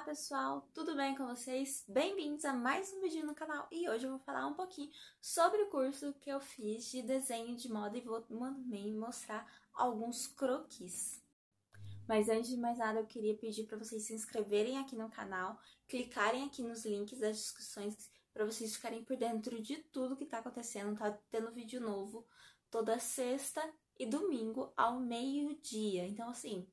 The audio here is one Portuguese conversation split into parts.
pessoal, tudo bem com vocês? Bem-vindos a mais um vídeo no canal e hoje eu vou falar um pouquinho sobre o curso que eu fiz de desenho de moda e vou também mostrar alguns croquis. Mas antes de mais nada, eu queria pedir para vocês se inscreverem aqui no canal, clicarem aqui nos links das descrições para vocês ficarem por dentro de tudo que tá acontecendo, tá tendo vídeo novo toda sexta e domingo ao meio-dia. Então assim,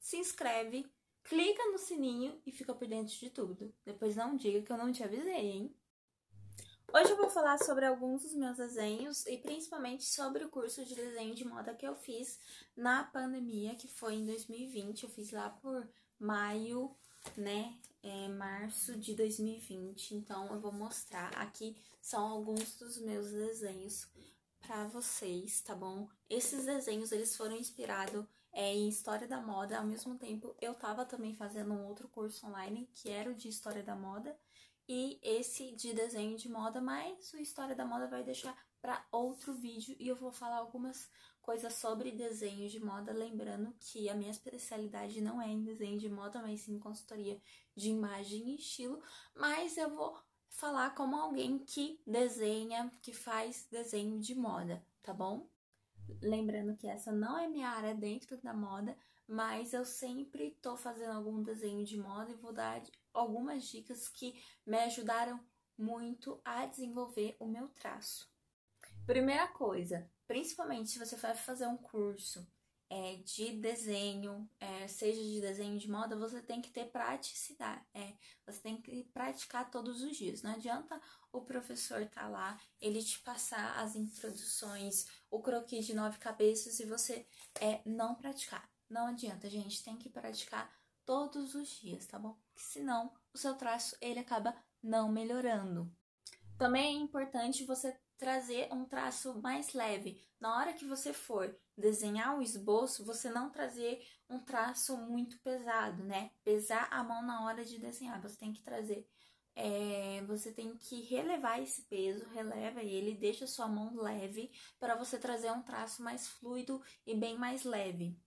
se inscreve, clica no sininho e fica por dentro de tudo. Depois não diga que eu não te avisei, hein? Hoje eu vou falar sobre alguns dos meus desenhos e principalmente sobre o curso de desenho de moda que eu fiz na pandemia, que foi em 2020. Eu fiz lá por maio, né? É, março de 2020. Então eu vou mostrar aqui são alguns dos meus desenhos para vocês, tá bom? Esses desenhos eles foram inspirados é, em História da Moda. Ao mesmo tempo, eu tava também fazendo um outro curso online, que era o de História da Moda, e esse de desenho de moda, mas o História da Moda vai deixar para outro vídeo e eu vou falar algumas coisas sobre desenho de moda, lembrando que a minha especialidade não é em desenho de moda, mas sim em consultoria de imagem e estilo, mas eu vou falar como alguém que desenha, que faz desenho de moda, tá bom? Lembrando que essa não é minha área dentro da moda, mas eu sempre tô fazendo algum desenho de moda e vou dar algumas dicas que me ajudaram muito a desenvolver o meu traço. Primeira coisa, principalmente se você vai fazer um curso é, de desenho, é, seja de desenho de moda, você tem que ter praticidade. É, você tem que praticar todos os dias. Não adianta o professor estar tá lá, ele te passar as introduções, o croquis de nove cabeças e você é, não praticar. Não adianta, gente, tem que praticar todos os dias, tá bom? Porque senão o seu traço ele acaba não melhorando. Também é importante você trazer um traço mais leve. Na hora que você for desenhar o esboço, você não trazer um traço muito pesado, né? Pesar a mão na hora de desenhar. Você tem que trazer. É, você tem que relevar esse peso, releva ele, deixa sua mão leve para você trazer um traço mais fluido e bem mais leve.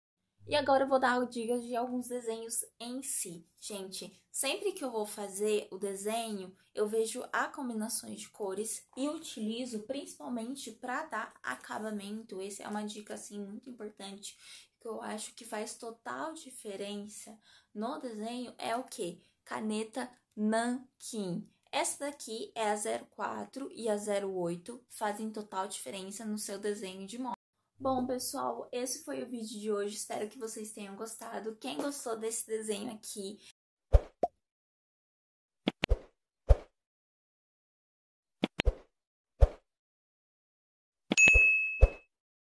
E agora eu vou dar dicas de alguns desenhos em si. Gente, sempre que eu vou fazer o desenho, eu vejo a combinações de cores e utilizo principalmente para dar acabamento. Essa é uma dica assim muito importante que eu acho que faz total diferença no desenho é o que? Caneta Nankin. Essa daqui é a 04 e a 08, fazem total diferença no seu desenho de moda. Bom, pessoal, esse foi o vídeo de hoje. Espero que vocês tenham gostado. Quem gostou desse desenho aqui,